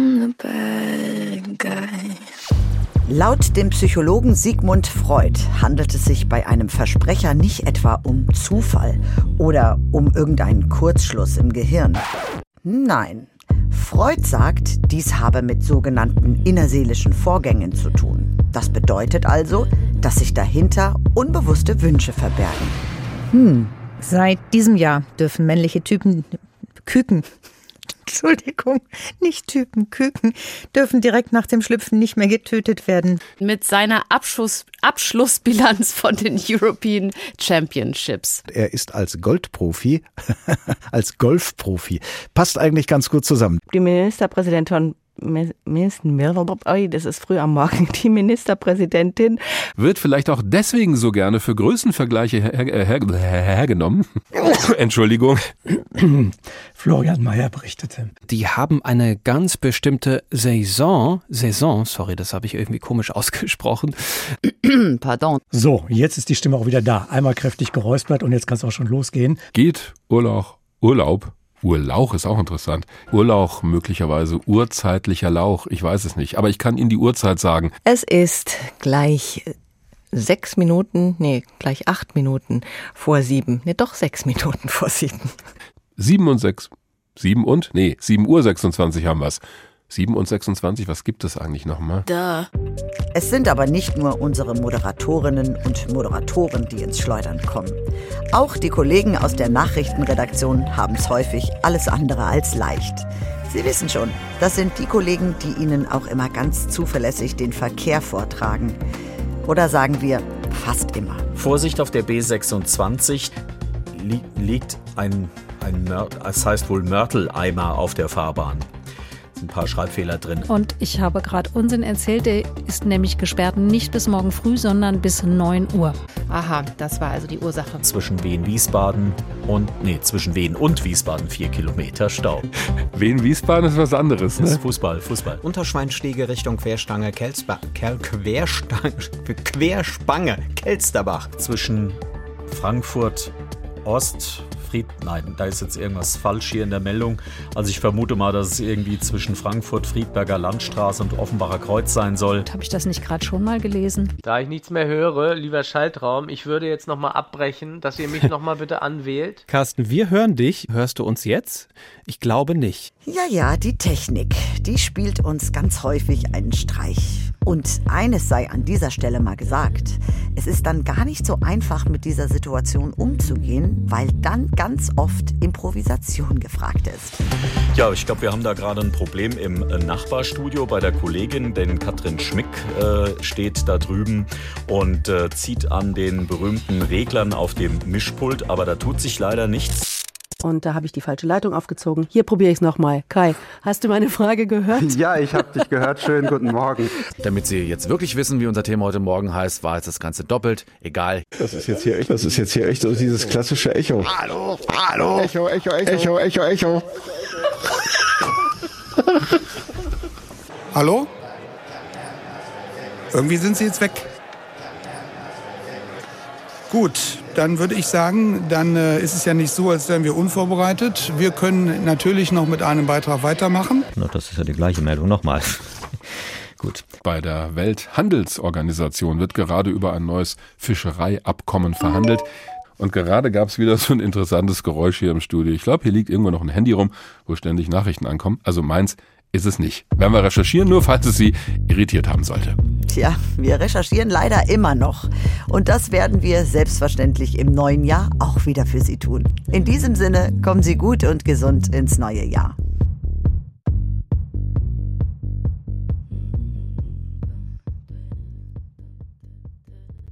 I'm the bad guy. Laut dem Psychologen Sigmund Freud handelt es sich bei einem Versprecher nicht etwa um Zufall oder um irgendeinen Kurzschluss im Gehirn. Nein, Freud sagt, dies habe mit sogenannten innerseelischen Vorgängen zu tun. Das bedeutet also, dass sich dahinter unbewusste Wünsche verbergen. Hm. Seit diesem Jahr dürfen männliche Typen Küken Entschuldigung, nicht Typen, Küken, dürfen direkt nach dem Schlüpfen nicht mehr getötet werden. Mit seiner Abschluss, Abschlussbilanz von den European Championships. Er ist als Goldprofi, als Golfprofi, passt eigentlich ganz gut zusammen. Die Ministerpräsidentin das ist früh am Morgen, die Ministerpräsidentin. Wird vielleicht auch deswegen so gerne für Größenvergleiche her, her, her, hergenommen. Entschuldigung. Florian Mayer berichtete. Die haben eine ganz bestimmte Saison, Saison, sorry, das habe ich irgendwie komisch ausgesprochen. Pardon. So, jetzt ist die Stimme auch wieder da. Einmal kräftig geräuspert und jetzt kann es auch schon losgehen. Geht Urlaub, Urlaub Urlauch ist auch interessant. Urlauch möglicherweise urzeitlicher Lauch, ich weiß es nicht, aber ich kann Ihnen die Uhrzeit sagen. Es ist gleich sechs Minuten, nee, gleich acht Minuten vor sieben. Nee, doch sechs Minuten vor sieben. Sieben und sechs. Sieben und? Nee, sieben Uhr 26 haben wir's. 7 und 26, was gibt es eigentlich nochmal? Da. Es sind aber nicht nur unsere Moderatorinnen und Moderatoren, die ins Schleudern kommen. Auch die Kollegen aus der Nachrichtenredaktion haben es häufig alles andere als leicht. Sie wissen schon, das sind die Kollegen, die Ihnen auch immer ganz zuverlässig den Verkehr vortragen. Oder sagen wir, fast immer. Vorsicht auf der B26 li liegt ein, ein es heißt wohl Mörteleimer auf der Fahrbahn ein paar Schreibfehler drin. Und ich habe gerade Unsinn erzählt, der ist nämlich gesperrt nicht bis morgen früh, sondern bis 9 Uhr. Aha, das war also die Ursache. Zwischen Wien-Wiesbaden und, nee, zwischen Wien und Wiesbaden vier Kilometer Stau. Wien-Wiesbaden ist was anderes, ne? Das ist Fußball, Fußball. Unterschweinstege Richtung Querstange, Kelsba Kel Querstange, Querspange, Kelsterbach. Zwischen Frankfurt Ost, Fried, nein, da ist jetzt irgendwas falsch hier in der Meldung. Also ich vermute mal, dass es irgendwie zwischen Frankfurt, Friedberger Landstraße und Offenbacher Kreuz sein soll. Habe ich das nicht gerade schon mal gelesen? Da ich nichts mehr höre, lieber Schaltraum, ich würde jetzt nochmal abbrechen, dass ihr mich nochmal bitte anwählt. Carsten, wir hören dich. Hörst du uns jetzt? Ich glaube nicht. Ja, ja, die Technik, die spielt uns ganz häufig einen Streich. Und eines sei an dieser Stelle mal gesagt. Es ist dann gar nicht so einfach, mit dieser Situation umzugehen, weil dann ganz oft Improvisation gefragt ist. Ja, ich glaube, wir haben da gerade ein Problem im äh, Nachbarstudio bei der Kollegin, denn Katrin Schmick äh, steht da drüben und äh, zieht an den berühmten Reglern auf dem Mischpult, aber da tut sich leider nichts. Und da habe ich die falsche Leitung aufgezogen. Hier probiere ich es nochmal. Kai, hast du meine Frage gehört? Ja, ich habe dich gehört. Schönen guten Morgen. Damit Sie jetzt wirklich wissen, wie unser Thema heute Morgen heißt, war jetzt das Ganze doppelt. Egal. Das ist jetzt hier echt, das ist jetzt hier echt so dieses klassische Echo. Hallo, hallo. Echo, Echo, Echo. Echo, Echo, Echo. Hallo? Irgendwie sind Sie jetzt weg. Gut, dann würde ich sagen, dann äh, ist es ja nicht so, als wären wir unvorbereitet. Wir können natürlich noch mit einem Beitrag weitermachen. Das ist ja die gleiche Meldung nochmal. Gut. Bei der Welthandelsorganisation wird gerade über ein neues Fischereiabkommen verhandelt. Und gerade gab es wieder so ein interessantes Geräusch hier im Studio. Ich glaube, hier liegt irgendwo noch ein Handy rum, wo ständig Nachrichten ankommen. Also meins ist es nicht. Werden wir recherchieren, nur falls es Sie irritiert haben sollte. Tja, wir recherchieren leider immer noch. Und das werden wir selbstverständlich im neuen Jahr auch wieder für Sie tun. In diesem Sinne, kommen Sie gut und gesund ins neue Jahr.